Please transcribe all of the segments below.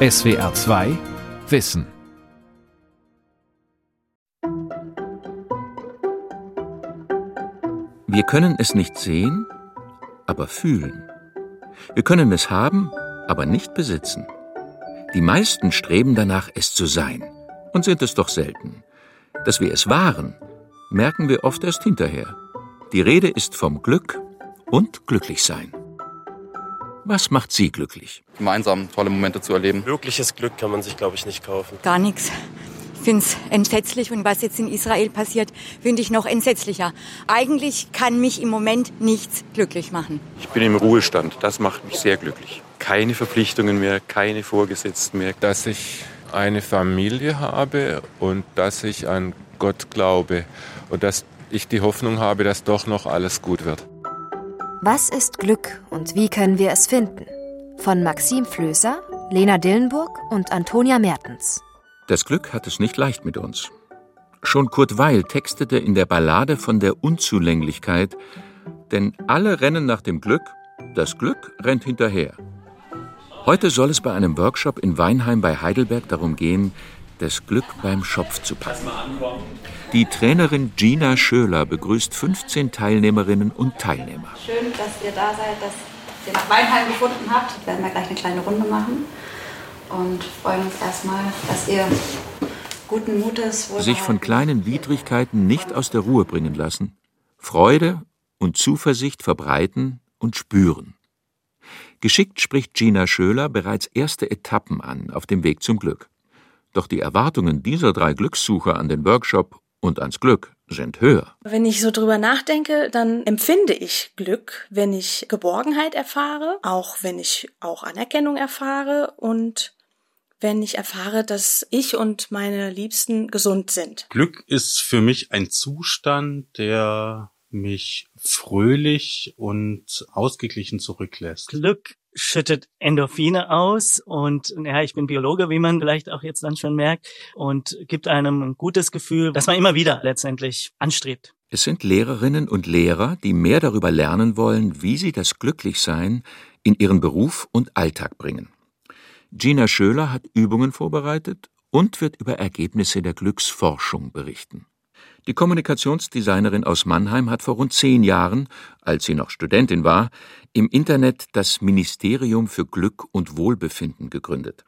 SWR 2 Wissen. Wir können es nicht sehen, aber fühlen. Wir können es haben, aber nicht besitzen. Die meisten streben danach, es zu sein, und sind es doch selten. Dass wir es waren, merken wir oft erst hinterher. Die Rede ist vom Glück und Glücklichsein. Was macht Sie glücklich? Gemeinsam tolle Momente zu erleben. Wirkliches Glück kann man sich, glaube ich, nicht kaufen. Gar nichts. Ich finde es entsetzlich und was jetzt in Israel passiert, finde ich noch entsetzlicher. Eigentlich kann mich im Moment nichts glücklich machen. Ich bin im Ruhestand, das macht mich sehr glücklich. Keine Verpflichtungen mehr, keine Vorgesetzten mehr. Dass ich eine Familie habe und dass ich an Gott glaube und dass ich die Hoffnung habe, dass doch noch alles gut wird. Was ist Glück und wie können wir es finden? Von Maxim Flößer, Lena Dillenburg und Antonia Mertens. Das Glück hat es nicht leicht mit uns. Schon Kurt Weil textete in der Ballade von der Unzulänglichkeit, denn alle rennen nach dem Glück, das Glück rennt hinterher. Heute soll es bei einem Workshop in Weinheim bei Heidelberg darum gehen, das Glück beim Schopf zu packen. Die Trainerin Gina Schöler begrüßt 15 Teilnehmerinnen und Teilnehmer. Schön, dass ihr da seid, dass ihr nach Weinheim gefunden habt. Wir werden da gleich eine kleine Runde machen und freuen uns erstmal, dass ihr guten Mutes sich von kleinen Widrigkeiten nicht aus der Ruhe bringen lassen, Freude und Zuversicht verbreiten und spüren. Geschickt spricht Gina Schöler bereits erste Etappen an auf dem Weg zum Glück. Doch die Erwartungen dieser drei Glückssucher an den Workshop und ans Glück sind höher. Wenn ich so drüber nachdenke, dann empfinde ich Glück, wenn ich Geborgenheit erfahre, auch wenn ich auch Anerkennung erfahre und wenn ich erfahre, dass ich und meine Liebsten gesund sind. Glück ist für mich ein Zustand, der mich fröhlich und ausgeglichen zurücklässt. Glück schüttet Endorphine aus und ja, ich bin Biologe, wie man vielleicht auch jetzt dann schon merkt, und gibt einem ein gutes Gefühl, dass man immer wieder letztendlich anstrebt. Es sind Lehrerinnen und Lehrer, die mehr darüber lernen wollen, wie sie das Glücklichsein in ihren Beruf und Alltag bringen. Gina Schöler hat Übungen vorbereitet und wird über Ergebnisse der Glücksforschung berichten. Die Kommunikationsdesignerin aus Mannheim hat vor rund zehn Jahren, als sie noch Studentin war, im Internet das Ministerium für Glück und Wohlbefinden gegründet.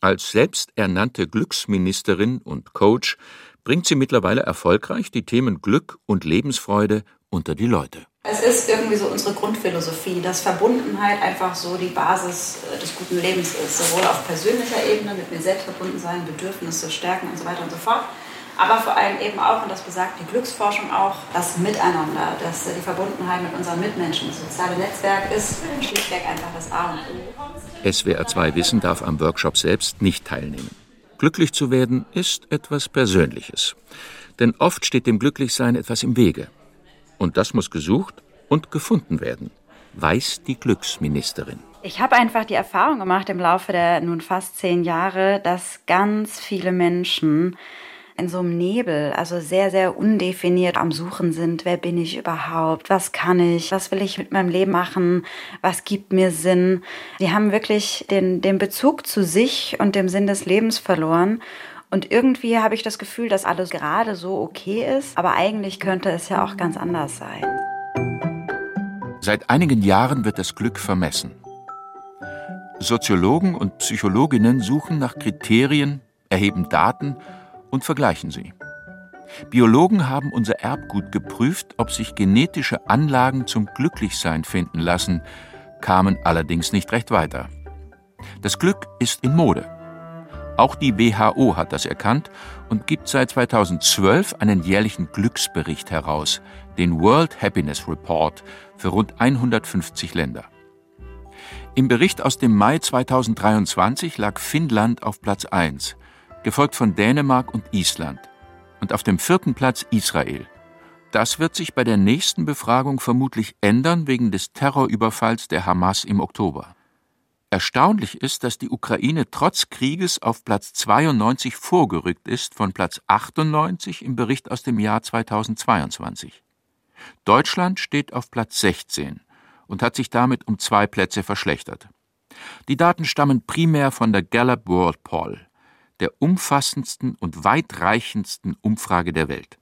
Als selbsternannte Glücksministerin und Coach bringt sie mittlerweile erfolgreich die Themen Glück und Lebensfreude unter die Leute. Es ist irgendwie so unsere Grundphilosophie, dass Verbundenheit einfach so die Basis äh, des guten Lebens ist. Sowohl auf persönlicher Ebene, mit mir selbst verbunden sein, Bedürfnisse stärken und so weiter und so fort. Aber vor allem eben auch, und das besagt die Glücksforschung auch, das Miteinander, dass die Verbundenheit mit unseren Mitmenschen, das soziale Netzwerk ist schlichtweg einfach das A und O. SWR 2 Wissen darf am Workshop selbst nicht teilnehmen. Glücklich zu werden ist etwas Persönliches. Denn oft steht dem Glücklichsein etwas im Wege. Und das muss gesucht und gefunden werden, weiß die Glücksministerin. Ich habe einfach die Erfahrung gemacht im Laufe der nun fast zehn Jahre, dass ganz viele Menschen in so einem Nebel, also sehr, sehr undefiniert am Suchen sind. Wer bin ich überhaupt? Was kann ich? Was will ich mit meinem Leben machen? Was gibt mir Sinn? Die haben wirklich den, den Bezug zu sich und dem Sinn des Lebens verloren. Und irgendwie habe ich das Gefühl, dass alles gerade so okay ist, aber eigentlich könnte es ja auch ganz anders sein. Seit einigen Jahren wird das Glück vermessen. Soziologen und Psychologinnen suchen nach Kriterien, erheben Daten und vergleichen sie. Biologen haben unser Erbgut geprüft, ob sich genetische Anlagen zum Glücklichsein finden lassen, kamen allerdings nicht recht weiter. Das Glück ist in Mode. Auch die WHO hat das erkannt und gibt seit 2012 einen jährlichen Glücksbericht heraus, den World Happiness Report, für rund 150 Länder. Im Bericht aus dem Mai 2023 lag Finnland auf Platz 1, gefolgt von Dänemark und Island und auf dem vierten Platz Israel. Das wird sich bei der nächsten Befragung vermutlich ändern wegen des Terrorüberfalls der Hamas im Oktober. Erstaunlich ist, dass die Ukraine trotz Krieges auf Platz 92 vorgerückt ist von Platz 98 im Bericht aus dem Jahr 2022. Deutschland steht auf Platz 16 und hat sich damit um zwei Plätze verschlechtert. Die Daten stammen primär von der Gallup World Poll, der umfassendsten und weitreichendsten Umfrage der Welt.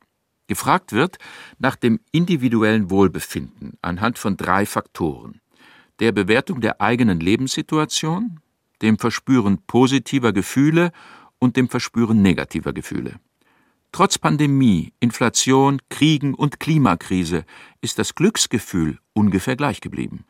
Gefragt wird nach dem individuellen Wohlbefinden anhand von drei Faktoren der Bewertung der eigenen Lebenssituation, dem Verspüren positiver Gefühle und dem Verspüren negativer Gefühle. Trotz Pandemie, Inflation, Kriegen und Klimakrise ist das Glücksgefühl ungefähr gleich geblieben.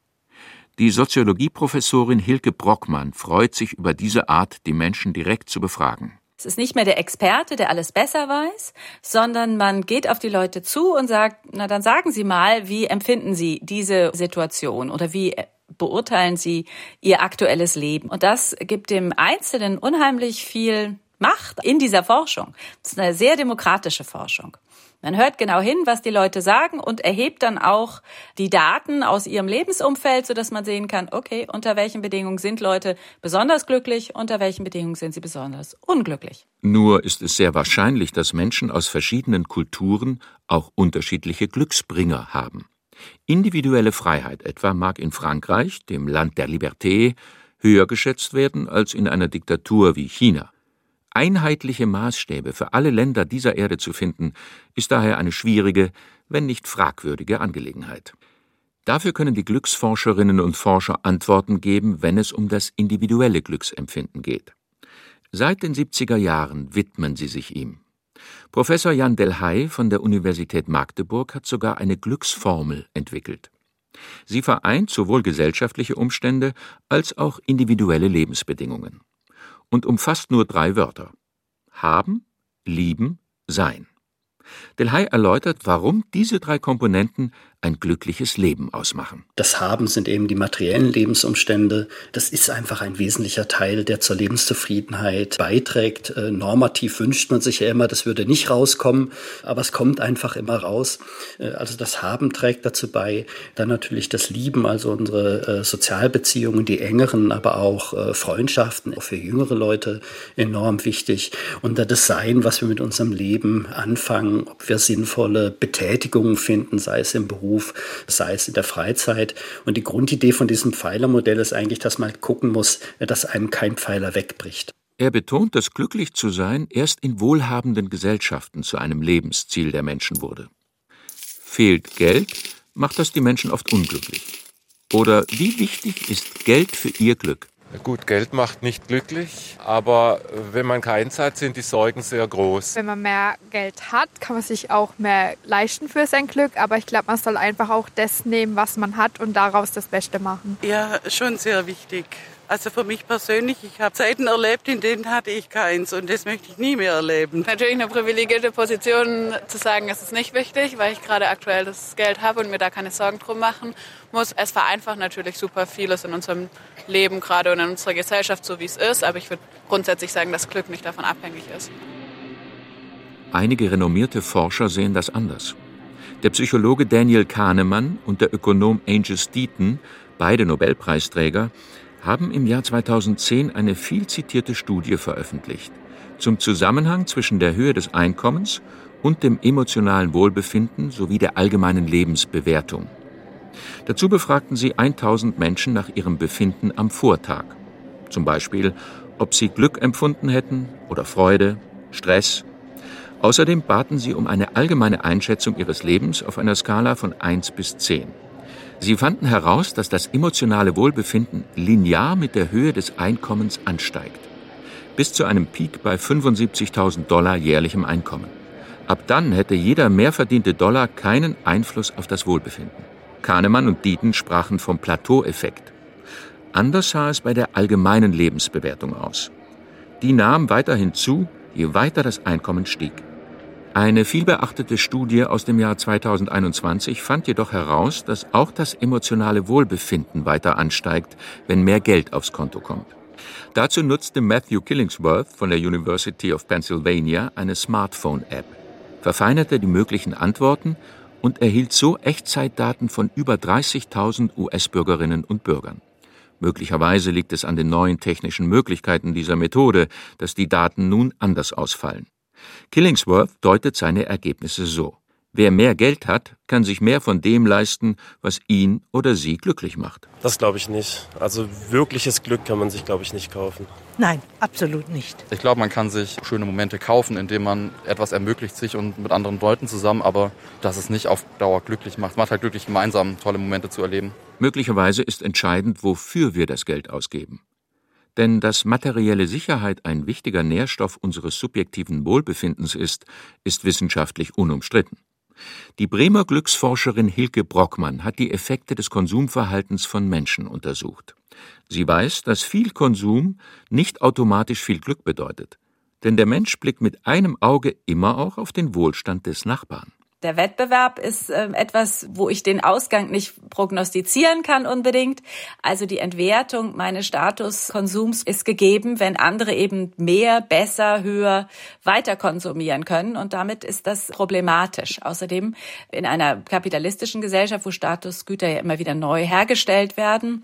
Die Soziologieprofessorin Hilke Brockmann freut sich über diese Art, die Menschen direkt zu befragen. Es ist nicht mehr der Experte, der alles besser weiß, sondern man geht auf die Leute zu und sagt, na dann sagen Sie mal, wie empfinden Sie diese Situation oder wie beurteilen Sie Ihr aktuelles Leben? Und das gibt dem Einzelnen unheimlich viel Macht in dieser Forschung. Das ist eine sehr demokratische Forschung. Man hört genau hin, was die Leute sagen und erhebt dann auch die Daten aus ihrem Lebensumfeld, sodass man sehen kann, okay, unter welchen Bedingungen sind Leute besonders glücklich, unter welchen Bedingungen sind sie besonders unglücklich. Nur ist es sehr wahrscheinlich, dass Menschen aus verschiedenen Kulturen auch unterschiedliche Glücksbringer haben. Individuelle Freiheit etwa mag in Frankreich, dem Land der Liberté, höher geschätzt werden als in einer Diktatur wie China. Einheitliche Maßstäbe für alle Länder dieser Erde zu finden, ist daher eine schwierige, wenn nicht fragwürdige Angelegenheit. Dafür können die Glücksforscherinnen und Forscher Antworten geben, wenn es um das individuelle Glücksempfinden geht. Seit den 70er Jahren widmen sie sich ihm. Professor Jan Delhay von der Universität Magdeburg hat sogar eine Glücksformel entwickelt. Sie vereint sowohl gesellschaftliche Umstände als auch individuelle Lebensbedingungen und umfasst nur drei Wörter haben, lieben, sein. Delhay erläutert, warum diese drei Komponenten ein glückliches Leben ausmachen. Das Haben sind eben die materiellen Lebensumstände. Das ist einfach ein wesentlicher Teil, der zur Lebenszufriedenheit beiträgt. Äh, normativ wünscht man sich ja immer, das würde nicht rauskommen, aber es kommt einfach immer raus. Äh, also das Haben trägt dazu bei. Dann natürlich das Lieben, also unsere äh, Sozialbeziehungen, die engeren, aber auch Freundschaften, auch für jüngere Leute enorm wichtig. Und das Sein, was wir mit unserem Leben anfangen, ob wir sinnvolle Betätigungen finden, sei es im Beruf, Beruf, sei es in der Freizeit. Und die Grundidee von diesem Pfeilermodell ist eigentlich, dass man gucken muss, dass einem kein Pfeiler wegbricht. Er betont, dass glücklich zu sein erst in wohlhabenden Gesellschaften zu einem Lebensziel der Menschen wurde. Fehlt Geld, macht das die Menschen oft unglücklich. Oder wie wichtig ist Geld für ihr Glück? Gut, Geld macht nicht glücklich, aber wenn man keins hat, sind die Sorgen sehr groß. Wenn man mehr Geld hat, kann man sich auch mehr leisten für sein Glück, aber ich glaube, man soll einfach auch das nehmen, was man hat und daraus das Beste machen. Ja, schon sehr wichtig. Also für mich persönlich, ich habe Zeiten erlebt, in denen hatte ich keins und das möchte ich nie mehr erleben. Natürlich eine privilegierte Position zu sagen, es ist nicht wichtig, weil ich gerade aktuell das Geld habe und mir da keine Sorgen drum machen muss. Es vereinfacht natürlich super vieles in unserem Leben gerade und in unserer Gesellschaft, so wie es ist, aber ich würde grundsätzlich sagen, dass Glück nicht davon abhängig ist. Einige renommierte Forscher sehen das anders. Der Psychologe Daniel Kahnemann und der Ökonom Angus Deaton, beide Nobelpreisträger, haben im Jahr 2010 eine viel zitierte Studie veröffentlicht zum Zusammenhang zwischen der Höhe des Einkommens und dem emotionalen Wohlbefinden sowie der allgemeinen Lebensbewertung. Dazu befragten sie 1000 Menschen nach ihrem Befinden am Vortag. Zum Beispiel, ob sie Glück empfunden hätten oder Freude, Stress. Außerdem baten sie um eine allgemeine Einschätzung ihres Lebens auf einer Skala von 1 bis 10. Sie fanden heraus, dass das emotionale Wohlbefinden linear mit der Höhe des Einkommens ansteigt. Bis zu einem Peak bei 75.000 Dollar jährlichem Einkommen. Ab dann hätte jeder mehr verdiente Dollar keinen Einfluss auf das Wohlbefinden. Kahnemann und Dieten sprachen vom Plateaueffekt. Anders sah es bei der allgemeinen Lebensbewertung aus. Die nahm weiterhin zu, je weiter das Einkommen stieg. Eine vielbeachtete Studie aus dem Jahr 2021 fand jedoch heraus, dass auch das emotionale Wohlbefinden weiter ansteigt, wenn mehr Geld aufs Konto kommt. Dazu nutzte Matthew Killingsworth von der University of Pennsylvania eine Smartphone-App, verfeinerte die möglichen Antworten und erhielt so Echtzeitdaten von über 30.000 US-Bürgerinnen und Bürgern. Möglicherweise liegt es an den neuen technischen Möglichkeiten dieser Methode, dass die Daten nun anders ausfallen. Killingsworth deutet seine Ergebnisse so. Wer mehr Geld hat, kann sich mehr von dem leisten, was ihn oder sie glücklich macht. Das glaube ich nicht. Also wirkliches Glück kann man sich, glaube ich, nicht kaufen. Nein, absolut nicht. Ich glaube, man kann sich schöne Momente kaufen, indem man etwas ermöglicht sich und mit anderen Leuten zusammen, aber dass es nicht auf Dauer glücklich macht. Es macht halt glücklich, gemeinsam tolle Momente zu erleben. Möglicherweise ist entscheidend, wofür wir das Geld ausgeben. Denn dass materielle Sicherheit ein wichtiger Nährstoff unseres subjektiven Wohlbefindens ist, ist wissenschaftlich unumstritten. Die Bremer Glücksforscherin Hilke Brockmann hat die Effekte des Konsumverhaltens von Menschen untersucht. Sie weiß, dass viel Konsum nicht automatisch viel Glück bedeutet. Denn der Mensch blickt mit einem Auge immer auch auf den Wohlstand des Nachbarn. Der Wettbewerb ist äh, etwas, wo ich den Ausgang nicht prognostizieren kann unbedingt. Also die Entwertung meines Statuskonsums ist gegeben, wenn andere eben mehr, besser, höher weiter konsumieren können. Und damit ist das problematisch. Außerdem in einer kapitalistischen Gesellschaft, wo Statusgüter ja immer wieder neu hergestellt werden,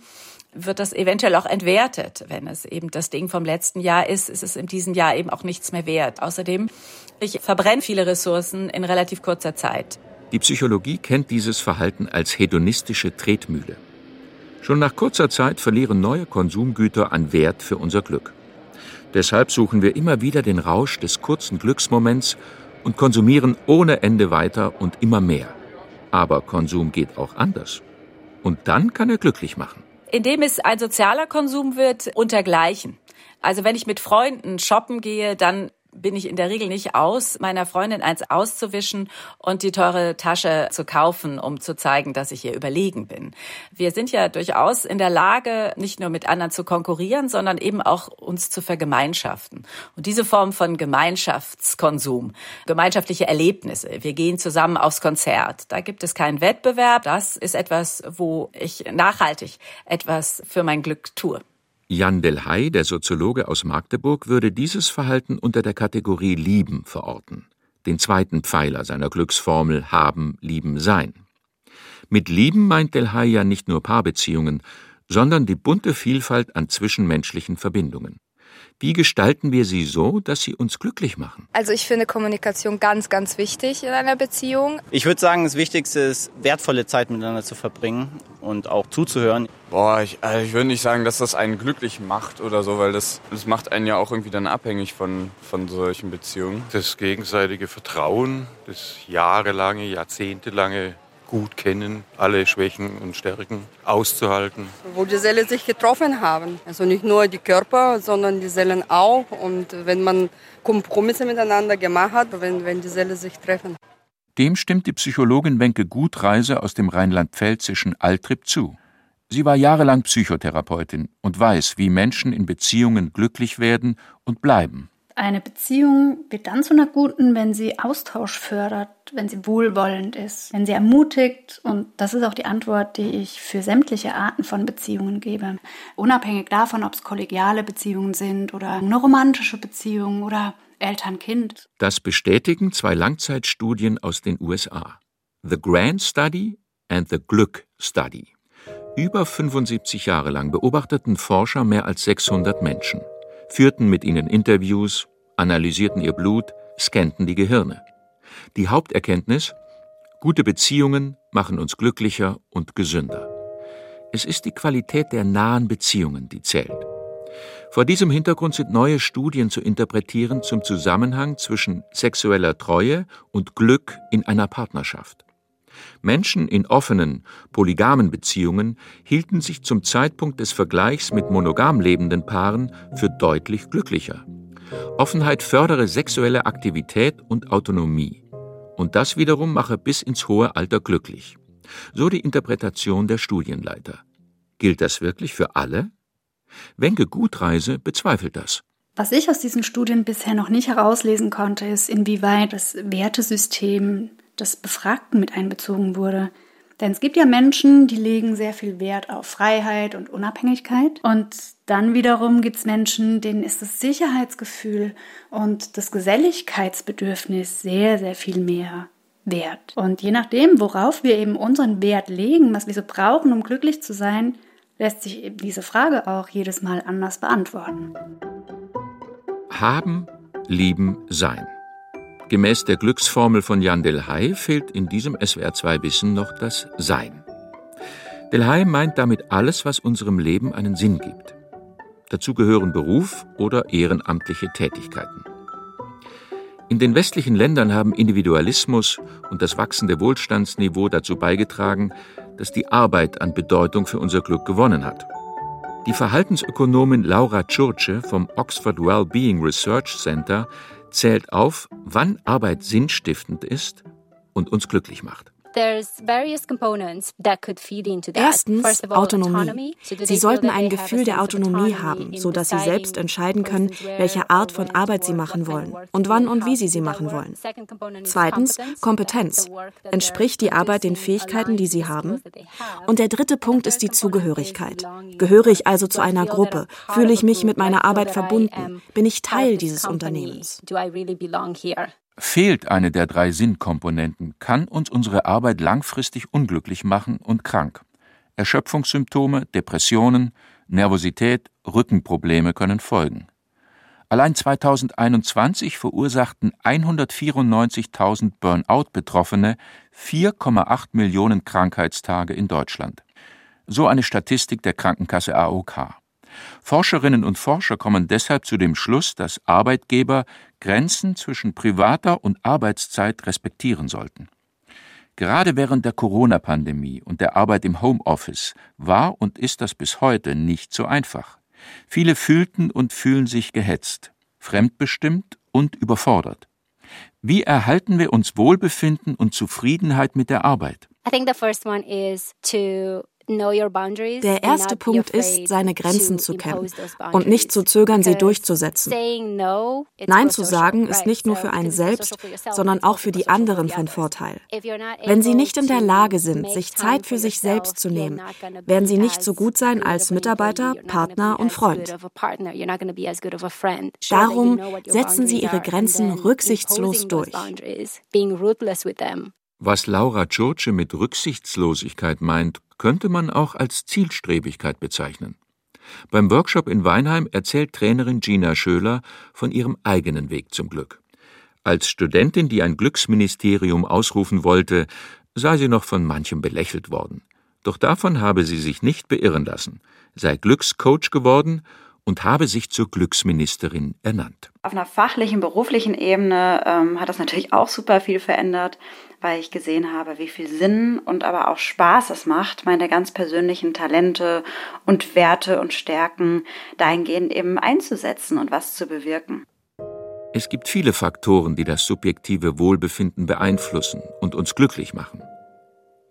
wird das eventuell auch entwertet. Wenn es eben das Ding vom letzten Jahr ist, ist es in diesem Jahr eben auch nichts mehr wert. Außerdem, ich verbrenne viele Ressourcen in relativ kurzer Zeit. Die Psychologie kennt dieses Verhalten als hedonistische Tretmühle. Schon nach kurzer Zeit verlieren neue Konsumgüter an Wert für unser Glück. Deshalb suchen wir immer wieder den Rausch des kurzen Glücksmoments und konsumieren ohne Ende weiter und immer mehr. Aber Konsum geht auch anders. Und dann kann er glücklich machen indem es ein sozialer Konsum wird, untergleichen. Also wenn ich mit Freunden shoppen gehe, dann bin ich in der Regel nicht aus, meiner Freundin eins auszuwischen und die teure Tasche zu kaufen, um zu zeigen, dass ich ihr überlegen bin. Wir sind ja durchaus in der Lage, nicht nur mit anderen zu konkurrieren, sondern eben auch uns zu vergemeinschaften. Und diese Form von Gemeinschaftskonsum, gemeinschaftliche Erlebnisse, wir gehen zusammen aufs Konzert, da gibt es keinen Wettbewerb, das ist etwas, wo ich nachhaltig etwas für mein Glück tue. Jan Delhay, der Soziologe aus Magdeburg, würde dieses Verhalten unter der Kategorie Lieben verorten, den zweiten Pfeiler seiner Glücksformel Haben, Lieben, Sein. Mit Lieben meint Delhay ja nicht nur Paarbeziehungen, sondern die bunte Vielfalt an zwischenmenschlichen Verbindungen. Wie gestalten wir sie so, dass sie uns glücklich machen? Also ich finde Kommunikation ganz, ganz wichtig in einer Beziehung. Ich würde sagen, das Wichtigste ist, wertvolle Zeit miteinander zu verbringen und auch zuzuhören. Boah, ich, also ich würde nicht sagen, dass das einen glücklich macht oder so, weil das, das macht einen ja auch irgendwie dann abhängig von, von solchen Beziehungen. Das gegenseitige Vertrauen, das jahrelange, jahrzehntelange gut kennen, alle Schwächen und Stärken auszuhalten. Wo die Seelen sich getroffen haben. Also nicht nur die Körper, sondern die Seelen auch. Und wenn man Kompromisse miteinander gemacht hat, wenn, wenn die Seelen sich treffen. Dem stimmt die Psychologin Wenke Gutreise aus dem rheinland-pfälzischen Altrip zu. Sie war jahrelang Psychotherapeutin und weiß, wie Menschen in Beziehungen glücklich werden und bleiben. Eine Beziehung wird dann zu einer guten, wenn sie Austausch fördert, wenn sie wohlwollend ist, wenn sie ermutigt. Und das ist auch die Antwort, die ich für sämtliche Arten von Beziehungen gebe. Unabhängig davon, ob es kollegiale Beziehungen sind oder eine romantische Beziehung oder Eltern-Kind. Das bestätigen zwei Langzeitstudien aus den USA. The Grand Study and the Glück Study. Über 75 Jahre lang beobachteten Forscher mehr als 600 Menschen führten mit ihnen Interviews, analysierten ihr Blut, scannten die Gehirne. Die Haupterkenntnis Gute Beziehungen machen uns glücklicher und gesünder. Es ist die Qualität der nahen Beziehungen, die zählt. Vor diesem Hintergrund sind neue Studien zu interpretieren zum Zusammenhang zwischen sexueller Treue und Glück in einer Partnerschaft. Menschen in offenen, polygamen Beziehungen hielten sich zum Zeitpunkt des Vergleichs mit monogam lebenden Paaren für deutlich glücklicher. Offenheit fördere sexuelle Aktivität und Autonomie. Und das wiederum mache bis ins hohe Alter glücklich. So die Interpretation der Studienleiter. Gilt das wirklich für alle? Wenke Gutreise bezweifelt das. Was ich aus diesen Studien bisher noch nicht herauslesen konnte, ist, inwieweit das Wertesystem des Befragten mit einbezogen wurde. Denn es gibt ja Menschen, die legen sehr viel Wert auf Freiheit und Unabhängigkeit. Und dann wiederum gibt es Menschen, denen ist das Sicherheitsgefühl und das Geselligkeitsbedürfnis sehr, sehr viel mehr wert. Und je nachdem, worauf wir eben unseren Wert legen, was wir so brauchen, um glücklich zu sein, lässt sich eben diese Frage auch jedes Mal anders beantworten. Haben, lieben, sein. Gemäß der Glücksformel von Jan Delhay fehlt in diesem SWR2-Wissen noch das Sein. Delhay meint damit alles, was unserem Leben einen Sinn gibt. Dazu gehören Beruf oder ehrenamtliche Tätigkeiten. In den westlichen Ländern haben Individualismus und das wachsende Wohlstandsniveau dazu beigetragen, dass die Arbeit an Bedeutung für unser Glück gewonnen hat. Die Verhaltensökonomin Laura Churche vom Oxford Wellbeing Research Center zählt auf, wann Arbeit sinnstiftend ist und uns glücklich macht. Erstens Autonomie. Sie sollten ein Gefühl der Autonomie haben, so dass sie selbst entscheiden können, welche Art von Arbeit sie machen wollen und wann und wie sie sie machen wollen. Zweitens Kompetenz. Entspricht die Arbeit den Fähigkeiten, die sie haben? Und der dritte Punkt ist die Zugehörigkeit. Gehöre ich also zu einer Gruppe? Fühle ich mich mit meiner Arbeit verbunden? Bin ich Teil dieses Unternehmens? Fehlt eine der drei Sinnkomponenten, kann uns unsere Arbeit langfristig unglücklich machen und krank. Erschöpfungssymptome, Depressionen, Nervosität, Rückenprobleme können folgen. Allein 2021 verursachten 194.000 Burnout-Betroffene 4,8 Millionen Krankheitstage in Deutschland. So eine Statistik der Krankenkasse AOK. Forscherinnen und Forscher kommen deshalb zu dem Schluss, dass Arbeitgeber Grenzen zwischen privater und Arbeitszeit respektieren sollten. Gerade während der Corona-Pandemie und der Arbeit im Homeoffice war und ist das bis heute nicht so einfach. Viele fühlten und fühlen sich gehetzt, fremdbestimmt und überfordert. Wie erhalten wir uns Wohlbefinden und Zufriedenheit mit der Arbeit? I think the first one is to der erste Punkt ist, seine Grenzen zu kennen und nicht zu zögern, sie durchzusetzen. Nein zu sagen ist nicht nur für einen selbst, sondern auch für die anderen von Vorteil. Wenn Sie nicht in der Lage sind, sich Zeit für sich selbst zu nehmen, werden Sie nicht so gut sein als Mitarbeiter, Partner und Freund. Darum setzen Sie Ihre Grenzen rücksichtslos durch. Was Laura Churche mit Rücksichtslosigkeit meint, könnte man auch als Zielstrebigkeit bezeichnen. Beim Workshop in Weinheim erzählt Trainerin Gina Schöler von ihrem eigenen Weg zum Glück. Als Studentin, die ein Glücksministerium ausrufen wollte, sei sie noch von manchem belächelt worden. Doch davon habe sie sich nicht beirren lassen, sei Glückscoach geworden und habe sich zur Glücksministerin ernannt. Auf einer fachlichen, beruflichen Ebene ähm, hat das natürlich auch super viel verändert, weil ich gesehen habe, wie viel Sinn und aber auch Spaß es macht, meine ganz persönlichen Talente und Werte und Stärken dahingehend eben einzusetzen und was zu bewirken. Es gibt viele Faktoren, die das subjektive Wohlbefinden beeinflussen und uns glücklich machen.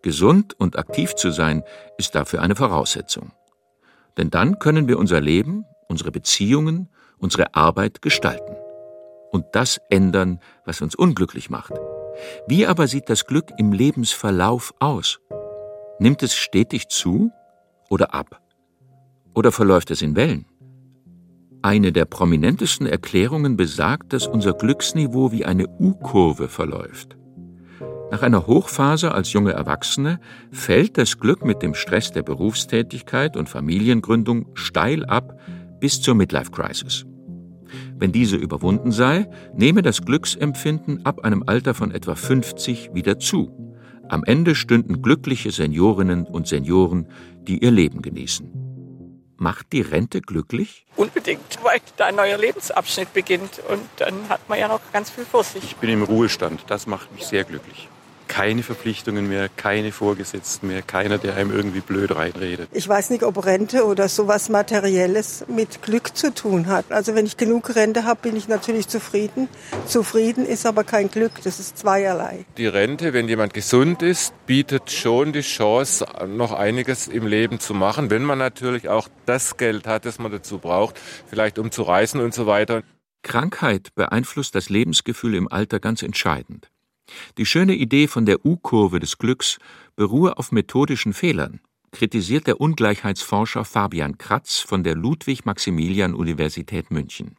Gesund und aktiv zu sein, ist dafür eine Voraussetzung. Denn dann können wir unser Leben, unsere Beziehungen, unsere Arbeit gestalten. Und das ändern, was uns unglücklich macht. Wie aber sieht das Glück im Lebensverlauf aus? Nimmt es stetig zu oder ab? Oder verläuft es in Wellen? Eine der prominentesten Erklärungen besagt, dass unser Glücksniveau wie eine U-Kurve verläuft. Nach einer Hochphase als junge Erwachsene fällt das Glück mit dem Stress der Berufstätigkeit und Familiengründung steil ab bis zur Midlife Crisis. Wenn diese überwunden sei, nehme das Glücksempfinden ab einem Alter von etwa 50 wieder zu. Am Ende stünden glückliche Seniorinnen und Senioren, die ihr Leben genießen. Macht die Rente glücklich? Unbedingt, weil da ein neuer Lebensabschnitt beginnt und dann hat man ja noch ganz viel vor sich. Ich bin im Ruhestand, das macht mich sehr glücklich keine Verpflichtungen mehr, keine Vorgesetzten mehr, keiner, der einem irgendwie blöd reinredet. Ich weiß nicht, ob Rente oder sowas Materielles mit Glück zu tun hat. Also wenn ich genug Rente habe, bin ich natürlich zufrieden. Zufrieden ist aber kein Glück, das ist zweierlei. Die Rente, wenn jemand gesund ist, bietet schon die Chance, noch einiges im Leben zu machen, wenn man natürlich auch das Geld hat, das man dazu braucht, vielleicht um zu reisen und so weiter. Krankheit beeinflusst das Lebensgefühl im Alter ganz entscheidend. Die schöne Idee von der U-Kurve des Glücks beruhe auf methodischen Fehlern, kritisiert der Ungleichheitsforscher Fabian Kratz von der Ludwig-Maximilian-Universität München.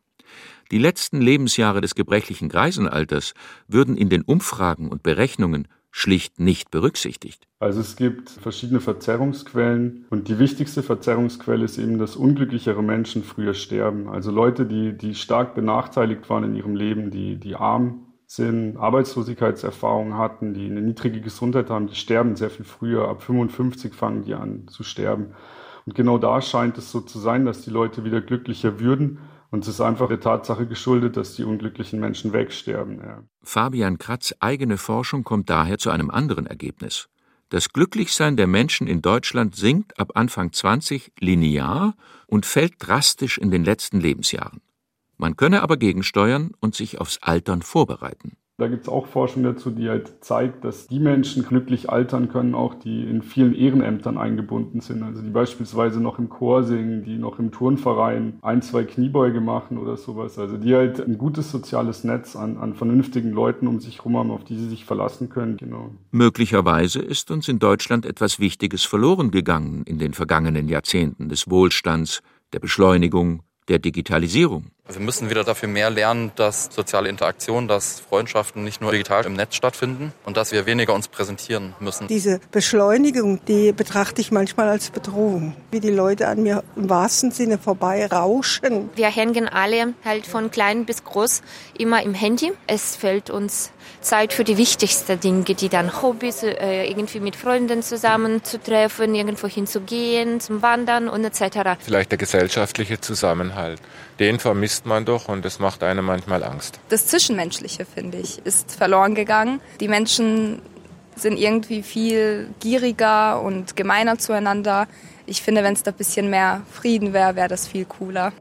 Die letzten Lebensjahre des gebrechlichen Greisenalters würden in den Umfragen und Berechnungen schlicht nicht berücksichtigt. Also es gibt verschiedene Verzerrungsquellen und die wichtigste Verzerrungsquelle ist eben, dass unglücklichere Menschen früher sterben. Also Leute, die, die stark benachteiligt waren in ihrem Leben, die, die arm sind, Arbeitslosigkeitserfahrungen hatten, die eine niedrige Gesundheit haben, die sterben sehr viel früher. Ab 55 fangen die an zu sterben. Und genau da scheint es so zu sein, dass die Leute wieder glücklicher würden. Und es ist einfach der Tatsache geschuldet, dass die unglücklichen Menschen wegsterben. Ja. Fabian Kratz' eigene Forschung kommt daher zu einem anderen Ergebnis. Das Glücklichsein der Menschen in Deutschland sinkt ab Anfang 20 linear und fällt drastisch in den letzten Lebensjahren. Man könne aber gegensteuern und sich aufs Altern vorbereiten. Da gibt es auch Forschung dazu, die halt zeigt, dass die Menschen glücklich altern können, auch die in vielen Ehrenämtern eingebunden sind. Also die beispielsweise noch im Chor singen, die noch im Turnverein ein, zwei Kniebeuge machen oder sowas. Also die halt ein gutes soziales Netz an, an vernünftigen Leuten um sich herum haben, auf die sie sich verlassen können. Genau. Möglicherweise ist uns in Deutschland etwas Wichtiges verloren gegangen in den vergangenen Jahrzehnten des Wohlstands, der Beschleunigung, der Digitalisierung. Wir müssen wieder dafür mehr lernen, dass soziale Interaktion, dass Freundschaften nicht nur digital im Netz stattfinden und dass wir weniger uns präsentieren müssen. Diese Beschleunigung, die betrachte ich manchmal als Bedrohung, wie die Leute an mir im wahrsten Sinne vorbei rauschen. Wir hängen alle halt von klein bis groß immer im Handy. Es fällt uns Zeit für die wichtigsten Dinge, die dann Hobbys, äh, irgendwie mit Freunden zusammenzutreffen, irgendwo hinzugehen, zum Wandern und etc. Vielleicht der gesellschaftliche Zusammenhalt. Den vermisst man doch und das macht einem manchmal Angst. Das Zwischenmenschliche, finde ich, ist verloren gegangen. Die Menschen sind irgendwie viel gieriger und gemeiner zueinander. Ich finde, wenn es da ein bisschen mehr Frieden wäre, wäre das viel cooler.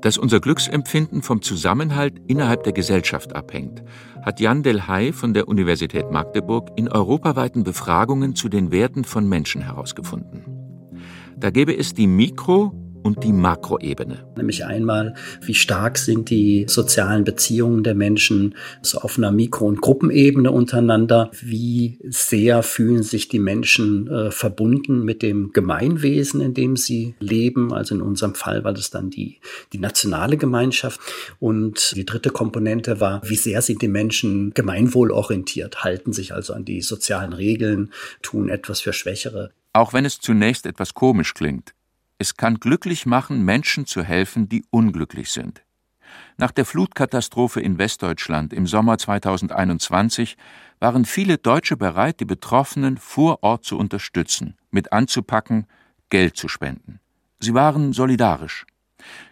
Dass unser Glücksempfinden vom Zusammenhalt innerhalb der Gesellschaft abhängt, hat Jan Delhay von der Universität Magdeburg in europaweiten Befragungen zu den Werten von Menschen herausgefunden. Da gäbe es die Mikro- und die Makroebene. Nämlich einmal, wie stark sind die sozialen Beziehungen der Menschen so auf einer Mikro- und Gruppenebene untereinander? Wie sehr fühlen sich die Menschen äh, verbunden mit dem Gemeinwesen, in dem sie leben? Also in unserem Fall war das dann die, die nationale Gemeinschaft. Und die dritte Komponente war, wie sehr sind die Menschen gemeinwohlorientiert, halten sich also an die sozialen Regeln, tun etwas für Schwächere. Auch wenn es zunächst etwas komisch klingt, es kann glücklich machen, Menschen zu helfen, die unglücklich sind. Nach der Flutkatastrophe in Westdeutschland im Sommer 2021 waren viele Deutsche bereit, die Betroffenen vor Ort zu unterstützen, mit anzupacken, Geld zu spenden. Sie waren solidarisch.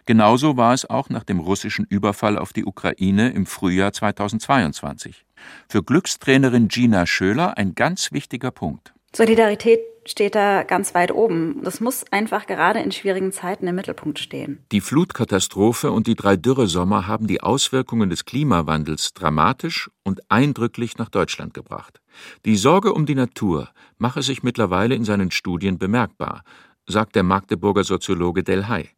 Genauso war es auch nach dem russischen Überfall auf die Ukraine im Frühjahr 2022. Für Glückstrainerin Gina Schöler ein ganz wichtiger Punkt. Solidarität steht da ganz weit oben. Das muss einfach gerade in schwierigen Zeiten im Mittelpunkt stehen. Die Flutkatastrophe und die drei Dürresommer haben die Auswirkungen des Klimawandels dramatisch und eindrücklich nach Deutschland gebracht. Die Sorge um die Natur mache sich mittlerweile in seinen Studien bemerkbar, sagt der Magdeburger Soziologe Delhay.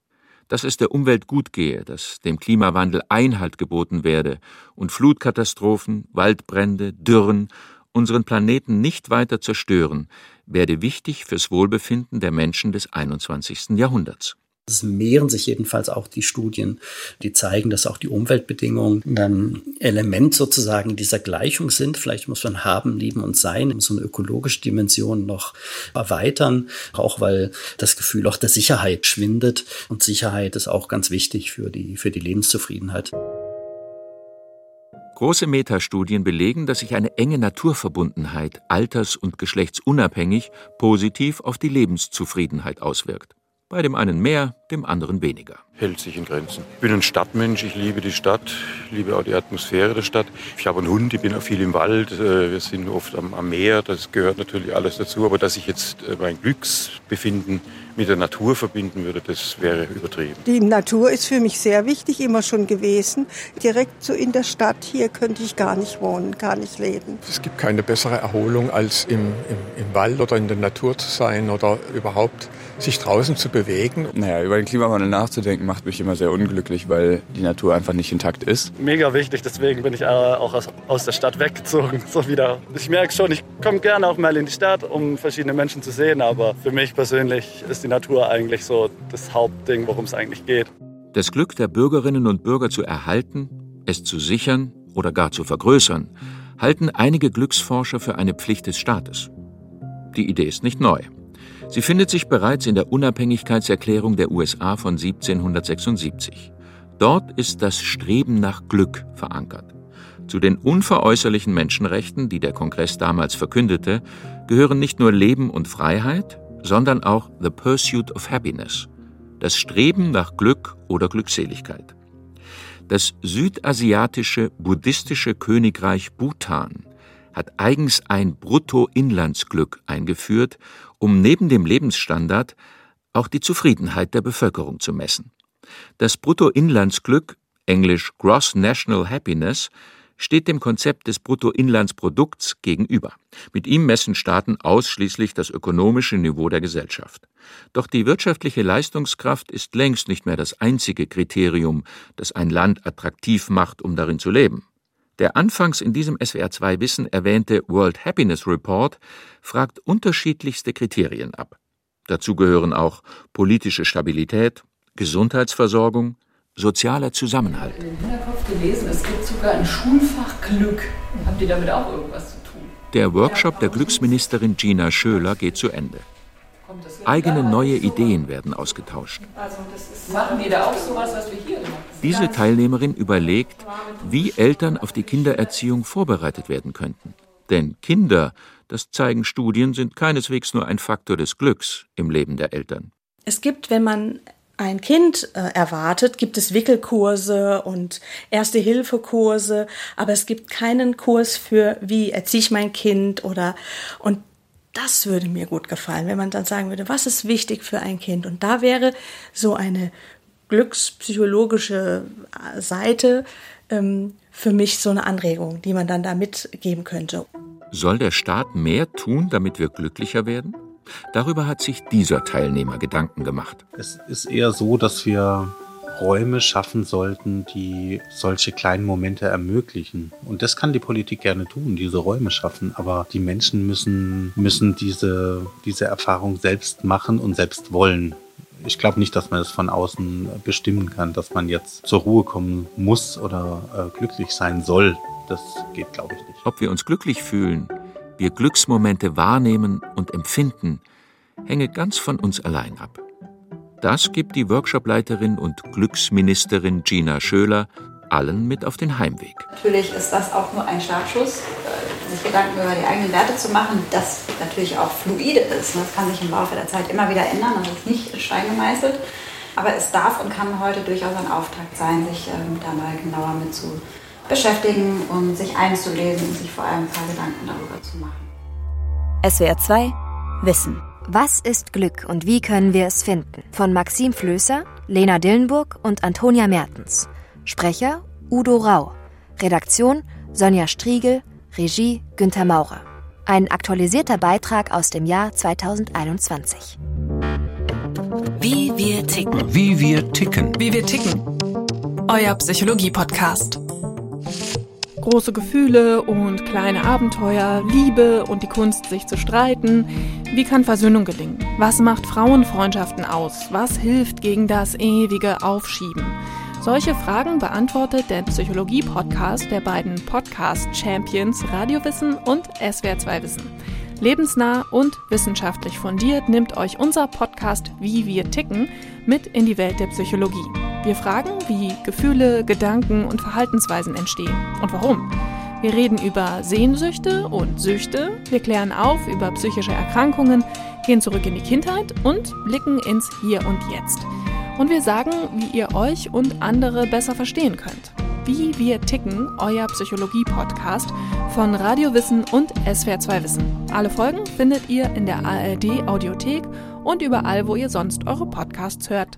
Dass es der Umwelt gut gehe, dass dem Klimawandel Einhalt geboten werde und Flutkatastrophen, Waldbrände, Dürren unseren Planeten nicht weiter zerstören, werde wichtig fürs Wohlbefinden der Menschen des 21. Jahrhunderts. Es mehren sich jedenfalls auch die Studien, die zeigen, dass auch die Umweltbedingungen ein Element sozusagen dieser Gleichung sind. Vielleicht muss man haben, lieben und sein, so eine ökologische Dimension noch erweitern, auch weil das Gefühl auch der Sicherheit schwindet. Und Sicherheit ist auch ganz wichtig für die, für die Lebenszufriedenheit. Große Metastudien belegen, dass sich eine enge Naturverbundenheit alters- und geschlechtsunabhängig positiv auf die Lebenszufriedenheit auswirkt. Bei dem einen mehr, dem anderen weniger. Hält sich in Grenzen. Ich bin ein Stadtmensch, ich liebe die Stadt, liebe auch die Atmosphäre der Stadt. Ich habe einen Hund, ich bin auch viel im Wald, äh, wir sind oft am, Meer, das gehört natürlich alles dazu. Aber dass ich jetzt äh, mein Glücksbefinden mit der Natur verbinden würde, das wäre übertrieben. Die Natur ist für mich sehr wichtig, immer schon gewesen. Direkt so in der Stadt hier könnte ich gar nicht wohnen, gar nicht leben. Es gibt keine bessere Erholung, als im, im, im Wald oder in der Natur zu sein oder überhaupt sich draußen zu bewegen. Naja, über den Klimawandel nachzudenken macht mich immer sehr unglücklich, weil die Natur einfach nicht intakt ist. Mega wichtig, deswegen bin ich äh, auch aus, aus der Stadt weggezogen. So wieder. Ich merke schon, ich komme gerne auch mal in die Stadt, um verschiedene Menschen zu sehen, aber für mich persönlich ist die Natur eigentlich so das Hauptding, worum es eigentlich geht. Das Glück der Bürgerinnen und Bürger zu erhalten, es zu sichern oder gar zu vergrößern, halten einige Glücksforscher für eine Pflicht des Staates. Die Idee ist nicht neu. Sie findet sich bereits in der Unabhängigkeitserklärung der USA von 1776. Dort ist das Streben nach Glück verankert. Zu den unveräußerlichen Menschenrechten, die der Kongress damals verkündete, gehören nicht nur Leben und Freiheit, sondern auch the pursuit of happiness, das Streben nach Glück oder Glückseligkeit. Das südasiatische buddhistische Königreich Bhutan hat eigens ein Bruttoinlandsglück eingeführt, um neben dem Lebensstandard auch die Zufriedenheit der Bevölkerung zu messen. Das Bruttoinlandsglück, englisch Gross National Happiness, steht dem Konzept des Bruttoinlandsprodukts gegenüber. Mit ihm messen Staaten ausschließlich das ökonomische Niveau der Gesellschaft. Doch die wirtschaftliche Leistungskraft ist längst nicht mehr das einzige Kriterium, das ein Land attraktiv macht, um darin zu leben. Der anfangs in diesem SWR2 Wissen erwähnte World Happiness Report fragt unterschiedlichste Kriterien ab. Dazu gehören auch politische Stabilität, Gesundheitsversorgung, sozialer Zusammenhalt. Ich habe im Hinterkopf gelesen, es gibt sogar ein Schulfach Glück. Habt ihr damit auch irgendwas zu tun? Der Workshop der Glücksministerin Gina Schöler geht zu Ende. Eigene neue Ideen werden ausgetauscht. Also Machen die da auch sowas, was wir hier machen? Diese Teilnehmerin überlegt, wie Eltern auf die Kindererziehung vorbereitet werden könnten. Denn Kinder, das zeigen Studien, sind keineswegs nur ein Faktor des Glücks im Leben der Eltern. Es gibt, wenn man ein Kind äh, erwartet, gibt es Wickelkurse und Erste-Hilfe-Kurse, aber es gibt keinen Kurs für, wie erziehe ich mein Kind oder, und das würde mir gut gefallen, wenn man dann sagen würde, was ist wichtig für ein Kind? Und da wäre so eine glückspsychologische äh, Seite ähm, für mich so eine Anregung, die man dann da mitgeben könnte. Soll der Staat mehr tun, damit wir glücklicher werden? Darüber hat sich dieser Teilnehmer Gedanken gemacht. Es ist eher so, dass wir Räume schaffen sollten, die solche kleinen Momente ermöglichen. Und das kann die Politik gerne tun, diese Räume schaffen. Aber die Menschen müssen, müssen diese, diese Erfahrung selbst machen und selbst wollen. Ich glaube nicht, dass man das von außen bestimmen kann, dass man jetzt zur Ruhe kommen muss oder äh, glücklich sein soll. Das geht, glaube ich, nicht. Ob wir uns glücklich fühlen, wir Glücksmomente wahrnehmen und empfinden, hänge ganz von uns allein ab. Das gibt die Workshopleiterin und Glücksministerin Gina Schöler allen mit auf den Heimweg. Natürlich ist das auch nur ein Startschuss, äh, sich Gedanken über die eigenen Werte zu machen, das natürlich auch fluide ist. Das kann sich im Laufe der Zeit immer wieder ändern, das ist nicht in Stein gemeißelt. Aber es darf und kann heute durchaus ein Auftakt sein, sich ähm, da mal genauer mit zu beschäftigen und sich einzulesen und sich vor allem ein paar Gedanken darüber zu machen. SWR 2 Wissen. Was ist Glück und wie können wir es finden? Von Maxim Flößer, Lena Dillenburg und Antonia Mertens. Sprecher Udo Rau. Redaktion Sonja Striegel. Regie Günter Maurer. Ein aktualisierter Beitrag aus dem Jahr 2021. Wie wir ticken. Wie wir ticken. Wie wir ticken. Euer Psychologie-Podcast. Große Gefühle und kleine Abenteuer, Liebe und die Kunst, sich zu streiten. Wie kann Versöhnung gelingen? Was macht Frauenfreundschaften aus? Was hilft gegen das ewige Aufschieben? Solche Fragen beantwortet der Psychologie-Podcast der beiden Podcast-Champions Radiowissen und SWR2 Wissen. Lebensnah und wissenschaftlich fundiert nimmt euch unser Podcast Wie wir ticken mit in die Welt der Psychologie. Wir fragen, wie Gefühle, Gedanken und Verhaltensweisen entstehen und warum. Wir reden über Sehnsüchte und Süchte, wir klären auf über psychische Erkrankungen, gehen zurück in die Kindheit und blicken ins Hier und Jetzt. Und wir sagen, wie ihr euch und andere besser verstehen könnt. Wie wir ticken, euer Psychologie-Podcast von Radio Wissen und SWR2 Wissen. Alle Folgen findet ihr in der ARD Audiothek und überall, wo ihr sonst eure Podcasts hört.